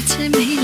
to me.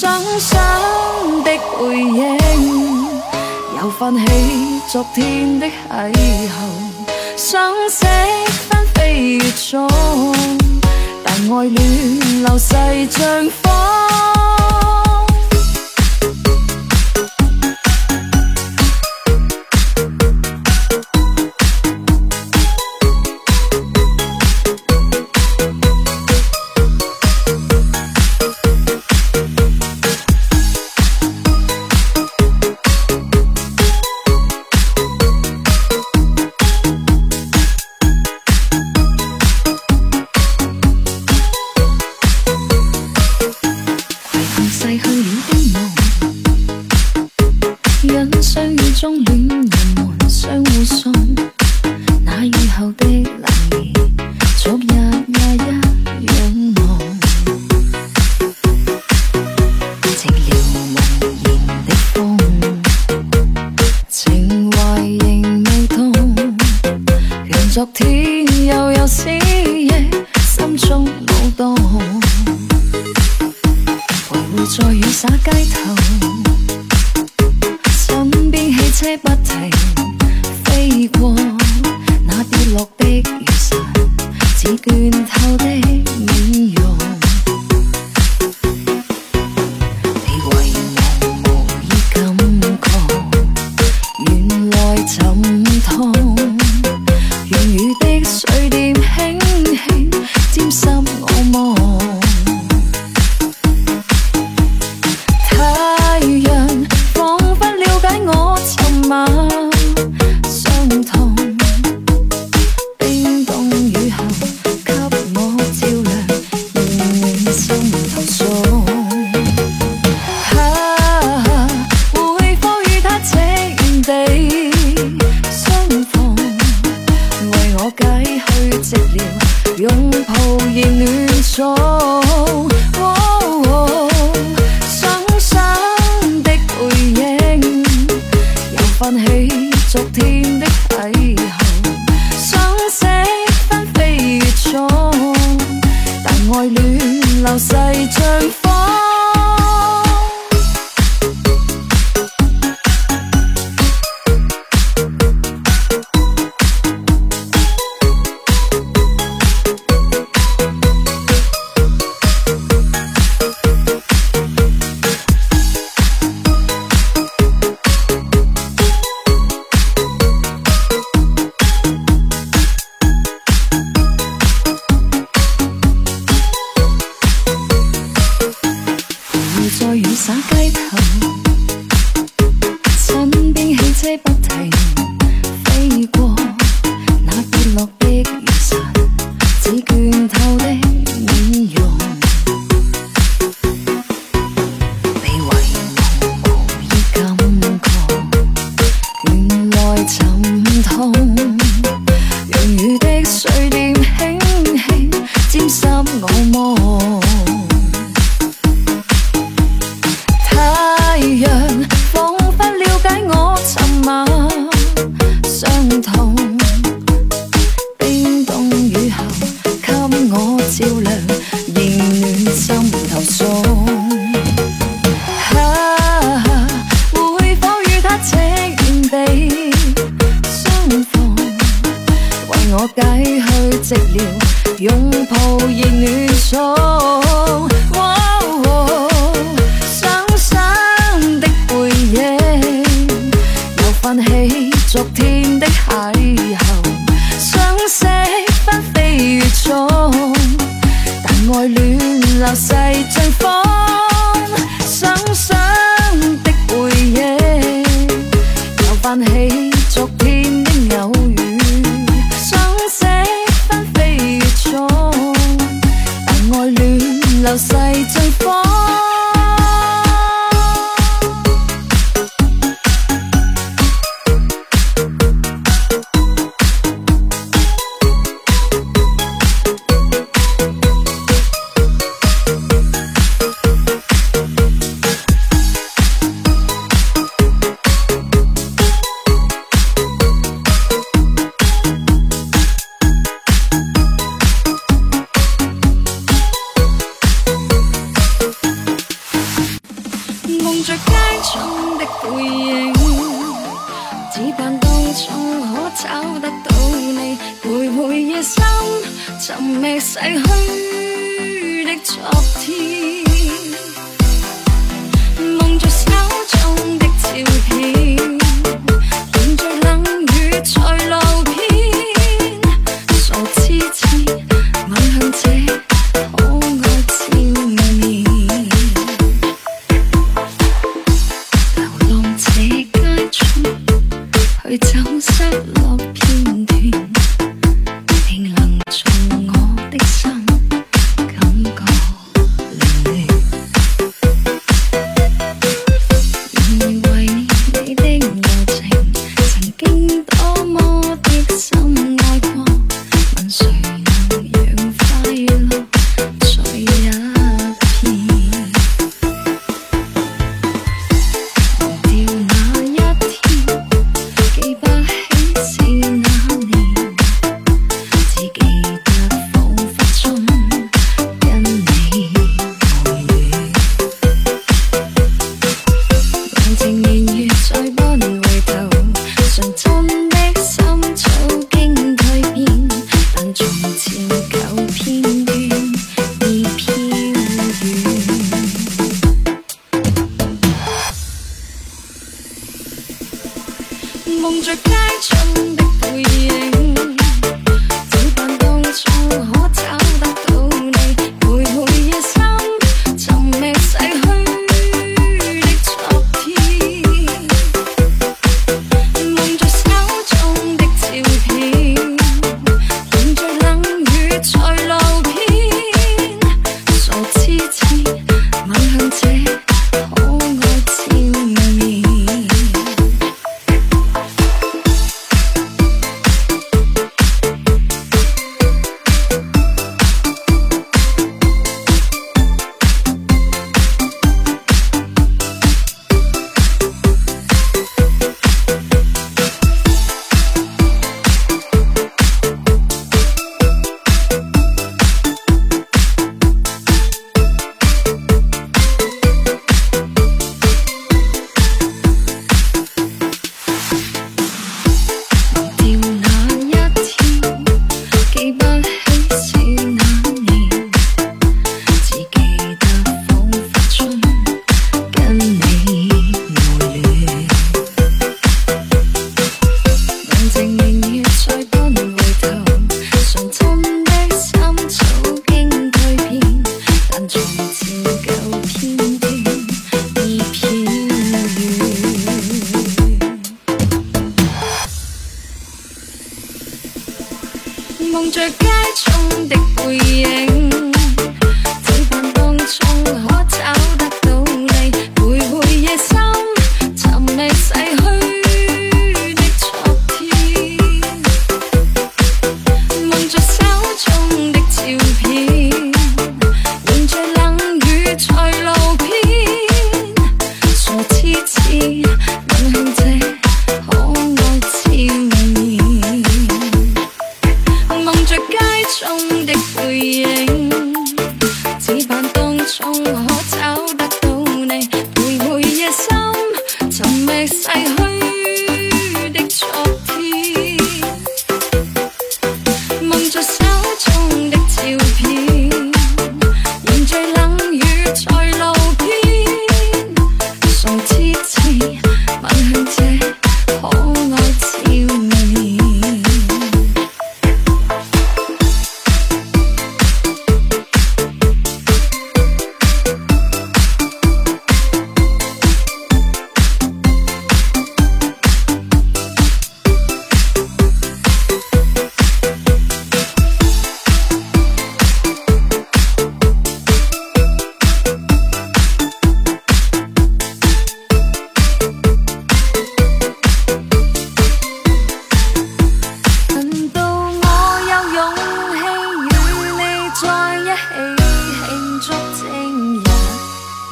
想象的背影，又泛起昨天的邂逅，相識翻飛越中，但愛戀流逝像火。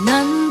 难。